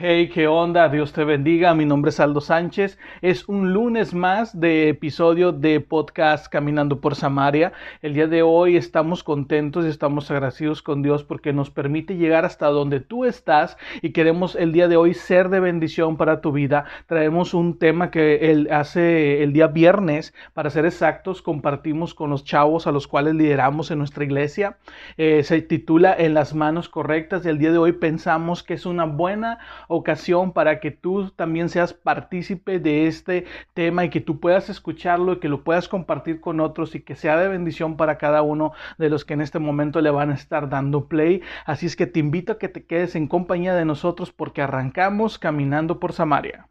Hey, ¿qué onda? Dios te bendiga. Mi nombre es Aldo Sánchez. Es un lunes más de episodio de podcast Caminando por Samaria. El día de hoy estamos contentos y estamos agradecidos con Dios porque nos permite llegar hasta donde tú estás y queremos el día de hoy ser de bendición para tu vida. Traemos un tema que el, hace el día viernes, para ser exactos, compartimos con los chavos a los cuales lideramos en nuestra iglesia. Eh, se titula En las manos correctas y el día de hoy pensamos que es una buena ocasión para que tú también seas partícipe de este tema y que tú puedas escucharlo y que lo puedas compartir con otros y que sea de bendición para cada uno de los que en este momento le van a estar dando play. Así es que te invito a que te quedes en compañía de nosotros porque arrancamos caminando por Samaria.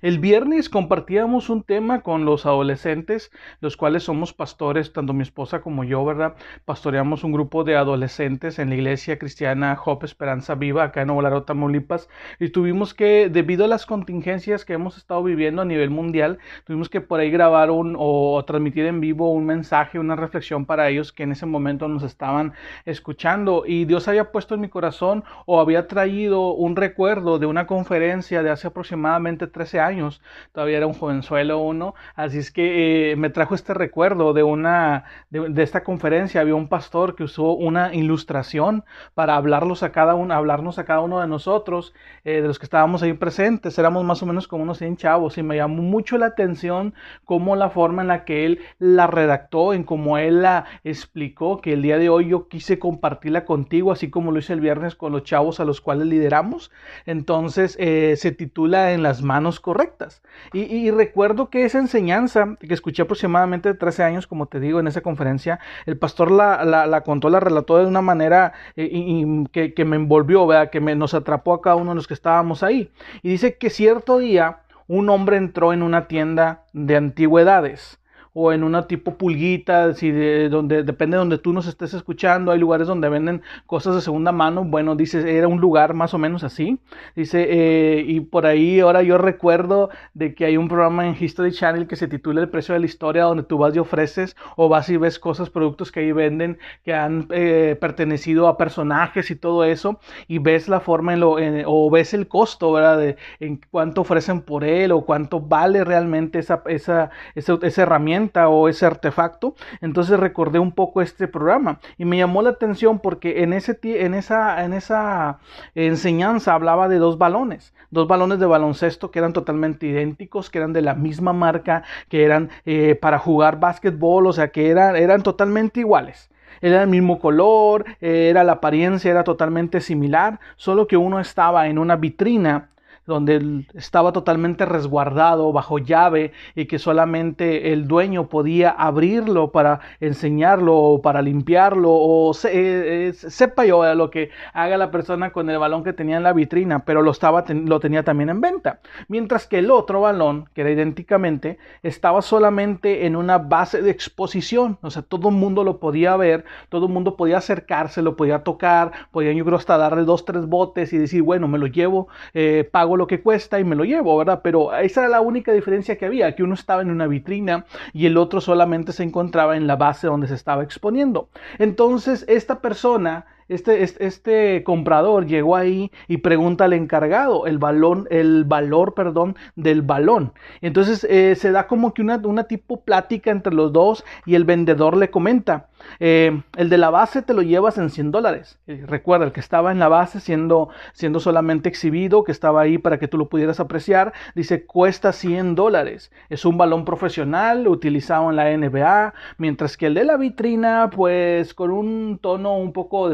El viernes compartíamos un tema con los adolescentes, los cuales somos pastores, tanto mi esposa como yo, ¿verdad? Pastoreamos un grupo de adolescentes en la iglesia cristiana Hope Esperanza Viva, acá en Ovalaro, Tamaulipas, y tuvimos que, debido a las contingencias que hemos estado viviendo a nivel mundial, tuvimos que por ahí grabar un, o transmitir en vivo un mensaje, una reflexión para ellos que en ese momento nos estaban escuchando. Y Dios había puesto en mi corazón o había traído un recuerdo de una conferencia de hace aproximadamente 13 años años, todavía era un jovenzuelo uno, así es que eh, me trajo este recuerdo de una, de, esta conferencia, había un pastor que usó una ilustración para hablarlos a cada uno, hablarnos a cada uno de nosotros, eh, de los que estábamos ahí presentes, éramos más o menos como unos 100 chavos y me llamó mucho la atención cómo la forma en la que él la redactó, en cómo él la explicó, que el día de hoy yo quise compartirla contigo, así como lo hice el viernes con los chavos a los cuales lideramos. Entonces eh, se titula En las manos correctas correctas. Y, recuerdo que esa enseñanza que escuché aproximadamente 13 años, como te digo, en esa conferencia, el pastor la, contó, la relató de una manera eh, que, me envolvió, ¿verdad? que me, nos atrapó a cada uno de los que estábamos ahí. Y dice que cierto día un hombre entró en una tienda de antigüedades o en una tipo pulguita, si de, donde depende de donde tú nos estés escuchando, hay lugares donde venden cosas de segunda mano, bueno, dice, era un lugar más o menos así, dice, eh, y por ahí ahora yo recuerdo de que hay un programa en History Channel que se titula El precio de la historia, donde tú vas y ofreces o vas y ves cosas, productos que ahí venden que han eh, pertenecido a personajes y todo eso, y ves la forma en lo, o ves el costo, ¿verdad? De en cuánto ofrecen por él o cuánto vale realmente esa, esa, esa, esa herramienta o ese artefacto. Entonces recordé un poco este programa y me llamó la atención porque en, ese, en, esa, en esa enseñanza hablaba de dos balones, dos balones de baloncesto que eran totalmente idénticos, que eran de la misma marca, que eran eh, para jugar básquetbol, o sea, que eran, eran totalmente iguales era el mismo color, era la apariencia, era totalmente similar, solo que uno estaba en una vitrina donde estaba totalmente resguardado bajo llave y que solamente el dueño podía abrirlo para enseñarlo o para limpiarlo o eh, eh, sepa yo lo que haga la persona con el balón que tenía en la vitrina, pero lo, estaba, lo tenía también en venta. Mientras que el otro balón, que era idénticamente, estaba solamente en una base de exposición, o sea, todo el mundo lo podía ver, todo el mundo podía acercarse, lo podía tocar, podía yo creo hasta darle dos, tres botes y decir, bueno, me lo llevo, eh, pago lo que cuesta y me lo llevo, ¿verdad? Pero esa era la única diferencia que había, que uno estaba en una vitrina y el otro solamente se encontraba en la base donde se estaba exponiendo. Entonces, esta persona este, este, comprador llegó ahí y pregunta al encargado el, valor perdón, del balón. Entonces eh, se da como que una, tipo plática entre los dos y el vendedor le comenta, eh, el de la base te lo llevas en 100 dólares. Recuerda, el que estaba en la base siendo, solamente exhibido, que estaba ahí para que tú lo pudieras apreciar, dice cuesta 100 dólares. Es un balón profesional utilizado en la NBA, mientras que el de la vitrina, pues con un tono un poco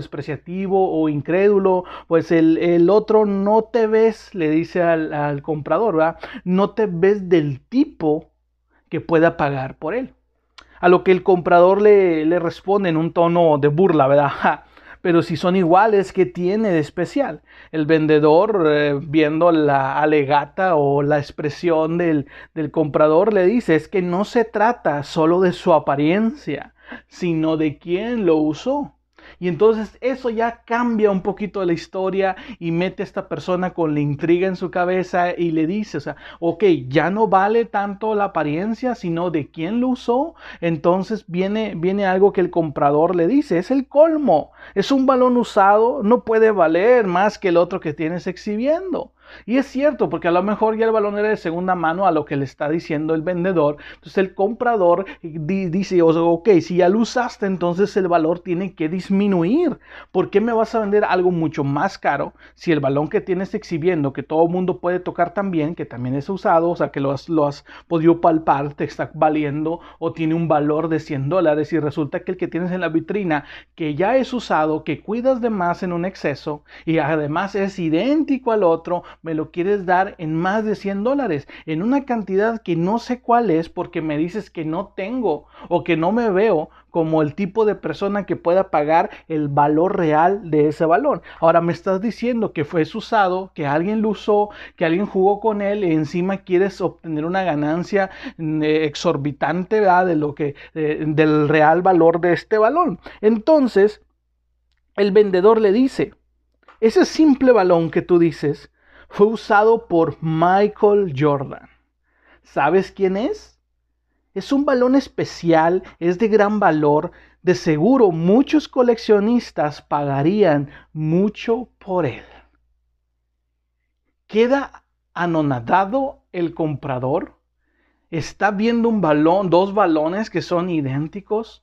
o incrédulo, pues el, otro no te ves, le dice al, comprador, ¿verdad? No te ves del tipo que pueda pagar por él. A lo que el comprador le, le responde en un tono de burla, ¿verdad? pero si son iguales, ¿qué tiene de especial? El vendedor, eh, viendo la alegata o la expresión del, del comprador, le dice, es que no se trata solo de su apariencia, sino de quién lo usó. Y entonces eso ya cambia un poquito la historia y mete a esta persona con la intriga en su cabeza y le dice, o sea, ok, ya no vale tanto la apariencia, sino de quién lo usó. Entonces viene, viene algo que el comprador le dice, es el colmo, es un balón usado, no puede valer más que el otro que tienes exhibiendo. Y es cierto, porque a lo mejor ya el balón era de segunda mano a lo que le está diciendo el vendedor. Entonces el comprador dice, ok, si ya lo usaste, entonces el valor tiene que disminuir. ¿Por qué me vas a vender algo mucho más caro si el balón que tienes exhibiendo, que todo el mundo puede tocar también, que también es usado, o sea, que lo has, lo has podido palpar, te está valiendo o tiene un valor de 100 dólares y resulta que el que tienes en la vitrina, que ya es usado, que cuidas de más en un exceso y además es idéntico al otro, me lo quieres dar en más de 100 dólares, en una cantidad que no sé cuál es porque me dices que no tengo o que no me veo como el tipo de persona que pueda pagar el valor real de ese balón. Ahora me estás diciendo que fue usado, que alguien lo usó, que alguien jugó con él y encima quieres obtener una ganancia mm, eh, exorbitante de lo que del real valor de este balón. Entonces, el vendedor le dice, ese simple balón que tú dices fue usado por Michael Jordan. ¿Sabes quién es? Es un balón especial, es de gran valor. De seguro muchos coleccionistas pagarían mucho por él. Queda anonadado el comprador. Está viendo un balón, dos balones que son idénticos.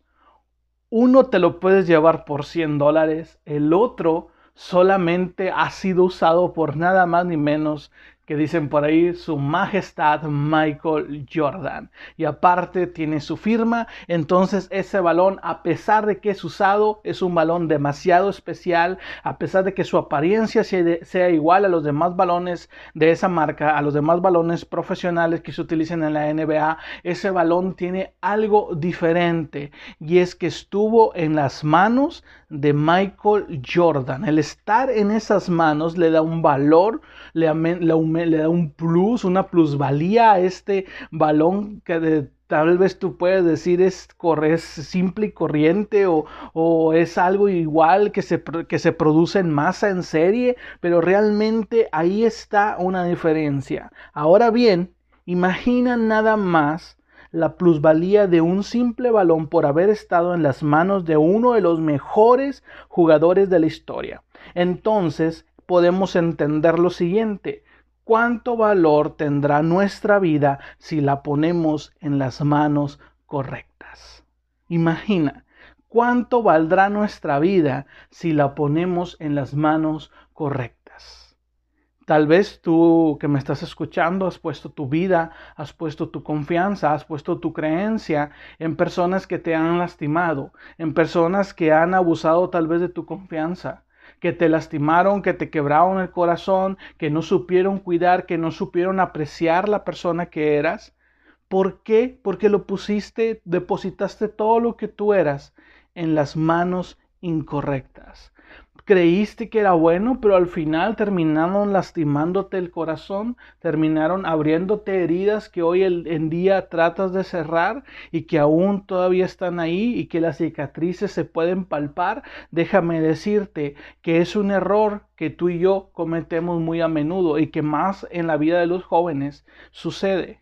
Uno te lo puedes llevar por 100 dólares, el otro solamente ha sido usado por nada más ni menos que dicen por ahí su majestad Michael Jordan. Y aparte tiene su firma, entonces ese balón, a pesar de que es usado, es un balón demasiado especial, a pesar de que su apariencia sea igual a los demás balones de esa marca, a los demás balones profesionales que se utilizan en la NBA, ese balón tiene algo diferente y es que estuvo en las manos de Michael Jordan. El estar en esas manos le da un valor, le, le da un plus, una plusvalía a este balón que tal vez tú puedes decir es, es simple y corriente o, o es algo igual que se, que se produce en masa en serie, pero realmente ahí está una diferencia. Ahora bien, imagina nada más la plusvalía de un simple balón por haber estado en las manos de uno de los mejores jugadores de la historia. Entonces podemos entender lo siguiente. ¿Cuánto valor tendrá nuestra vida si la ponemos en las manos correctas? Imagina, ¿cuánto valdrá nuestra vida si la ponemos en las manos correctas? Tal vez tú que me estás escuchando has puesto tu vida, has puesto tu confianza, has puesto tu creencia en personas que te han lastimado, en personas que han abusado tal vez de tu confianza, que te lastimaron, que te quebraron el corazón, que no supieron cuidar, que no supieron apreciar la persona que eras. ¿Por qué? Porque lo pusiste, depositaste todo lo que tú eras en las manos incorrectas creíste que era bueno, pero al final terminaron lastimándote el corazón, terminaron abriéndote heridas que hoy en día tratas de cerrar y que aún todavía están ahí y que las cicatrices se pueden palpar. Déjame decirte que es un error que tú y yo cometemos muy a menudo y que más en la vida de los jóvenes sucede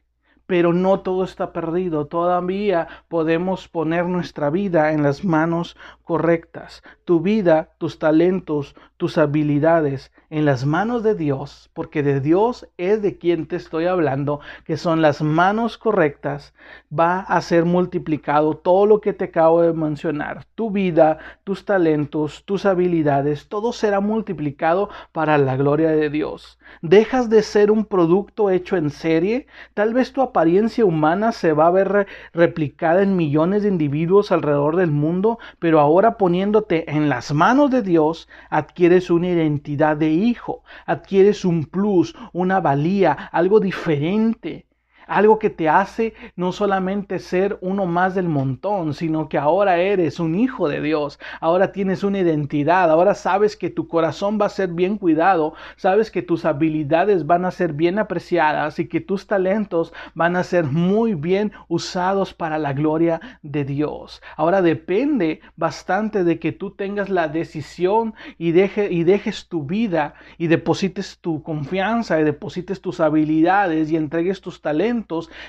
pero no todo está perdido. Todavía podemos poner nuestra vida en las manos correctas. Tu vida, tus talentos, tus habilidades en las manos de Dios, porque de Dios es de quien te estoy hablando, que son las manos correctas, va a ser multiplicado todo lo que te acabo de mencionar. Tu vida, tus talentos, tus habilidades, todo será multiplicado para la gloria de Dios. Dejas de ser un producto hecho en serie, tal vez tu apariencia humana se va a ver replicada en millones de individuos alrededor del mundo, pero ahora poniéndote en las manos de Dios, adquieres una identidad de hijo, adquieres un plus, una valía, algo diferente. Algo que te hace no solamente ser uno más del montón, sino que ahora eres un hijo de Dios, ahora tienes una identidad, ahora sabes que tu corazón va a ser bien cuidado, sabes que tus habilidades van a ser bien apreciadas y que tus talentos van a ser muy bien usados para la gloria de Dios. Ahora depende bastante de que tú tengas la decisión y, deje, y dejes tu vida y deposites tu confianza y deposites tus habilidades y entregues tus talentos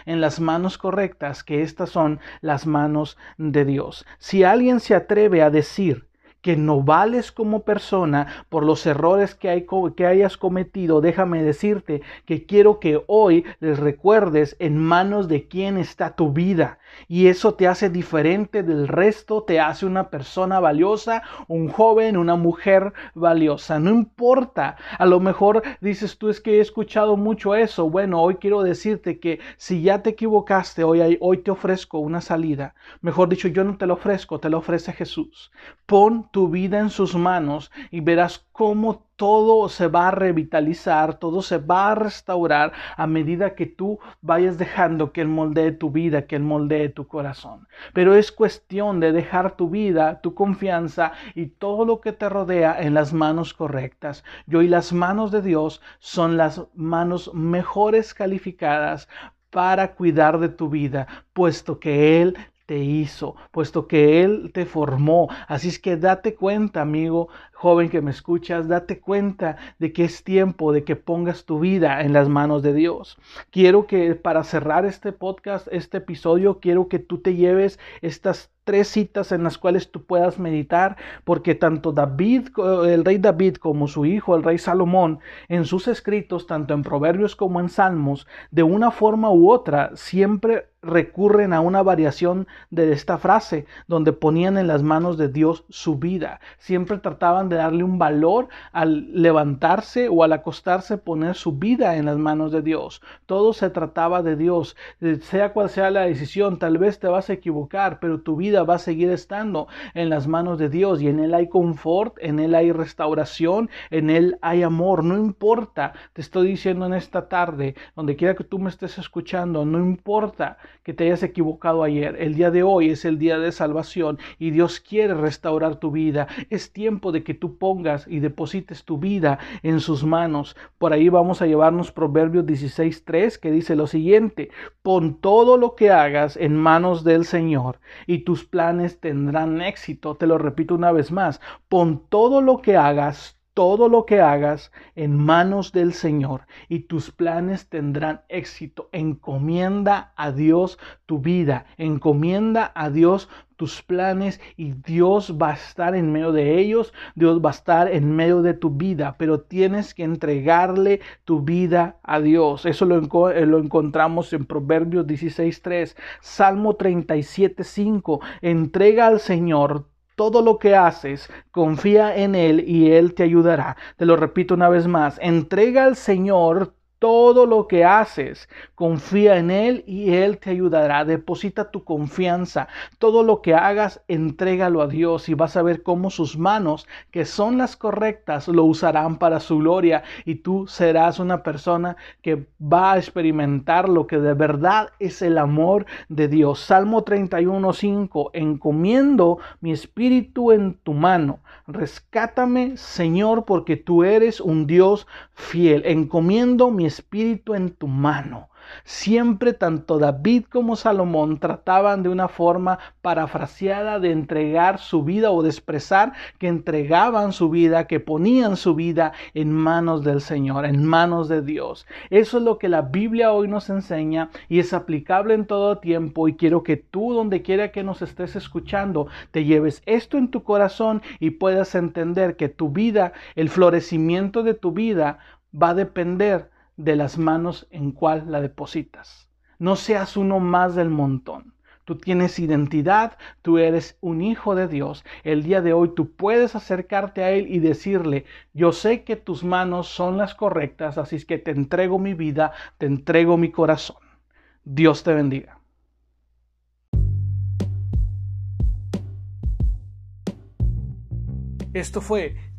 en las manos correctas, que estas son las manos de Dios. Si alguien se atreve a decir, que no vales como persona por los errores que, hay, que hayas cometido, déjame decirte que quiero que hoy les recuerdes en manos de quién está tu vida. Y eso te hace diferente del resto, te hace una persona valiosa, un joven, una mujer valiosa. No importa, a lo mejor dices tú es que he escuchado mucho eso. Bueno, hoy quiero decirte que si ya te equivocaste, hoy, hoy te ofrezco una salida. Mejor dicho, yo no te lo ofrezco, te lo ofrece Jesús. Pon tu vida en sus manos y verás cómo todo se va a revitalizar, todo se va a restaurar a medida que tú vayas dejando que Él moldee tu vida, que Él moldee tu corazón. Pero es cuestión de dejar tu vida, tu confianza y todo lo que te rodea en las manos correctas. Yo y las manos de Dios son las manos mejores calificadas para cuidar de tu vida, puesto que Él te hizo, puesto que Él te formó. Así es que date cuenta, amigo, joven que me escuchas, date cuenta de que es tiempo de que pongas tu vida en las manos de Dios. Quiero que para cerrar este podcast, este episodio, quiero que tú te lleves estas tres citas en las cuales tú puedas meditar, porque tanto David, el rey David, como su hijo, el rey Salomón, en sus escritos, tanto en Proverbios como en Salmos, de una forma u otra, siempre recurren a una variación de esta frase, donde ponían en las manos de Dios su vida. Siempre trataban de darle un valor al levantarse o al acostarse, poner su vida en las manos de Dios. Todo se trataba de Dios. Sea cual sea la decisión, tal vez te vas a equivocar, pero tu vida va a seguir estando en las manos de Dios y en Él hay confort, en Él hay restauración, en Él hay amor. No importa, te estoy diciendo en esta tarde, donde quiera que tú me estés escuchando, no importa que te hayas equivocado ayer. El día de hoy es el día de salvación y Dios quiere restaurar tu vida. Es tiempo de que tú pongas y deposites tu vida en sus manos. Por ahí vamos a llevarnos Proverbios 16.3 que dice lo siguiente, pon todo lo que hagas en manos del Señor y tus planes tendrán éxito. Te lo repito una vez más, pon todo lo que hagas todo lo que hagas en manos del Señor y tus planes tendrán éxito. Encomienda a Dios tu vida, encomienda a Dios tus planes y Dios va a estar en medio de ellos, Dios va a estar en medio de tu vida, pero tienes que entregarle tu vida a Dios. Eso lo, eh, lo encontramos en Proverbios 16.3, Salmo 37.5, entrega al Señor todo lo que haces, confía en Él y Él te ayudará. Te lo repito una vez más, entrega al Señor todo lo que haces, confía en Él y Él te ayudará. Deposita tu confianza. Todo lo que hagas, entrégalo a Dios y vas a ver cómo sus manos, que son las correctas, lo usarán para su gloria y tú serás una persona que va a experimentar lo que de verdad es el amor de Dios. Salmo 31.5. Encomiendo mi espíritu en tu mano. Rescátame, Señor, porque tú eres un Dios fiel. Encomiendo mi espíritu en tu mano. Siempre tanto David como Salomón trataban de una forma parafraseada de entregar su vida o de expresar que entregaban su vida, que ponían su vida en manos del Señor, en manos de Dios. Eso es lo que la Biblia hoy nos enseña y es aplicable en todo tiempo y quiero que tú donde quiera que nos estés escuchando te lleves esto en tu corazón y puedas entender que tu vida, el florecimiento de tu vida va a depender de las manos en cual la depositas. No seas uno más del montón. Tú tienes identidad, tú eres un hijo de Dios. El día de hoy tú puedes acercarte a Él y decirle, yo sé que tus manos son las correctas, así es que te entrego mi vida, te entrego mi corazón. Dios te bendiga. Esto fue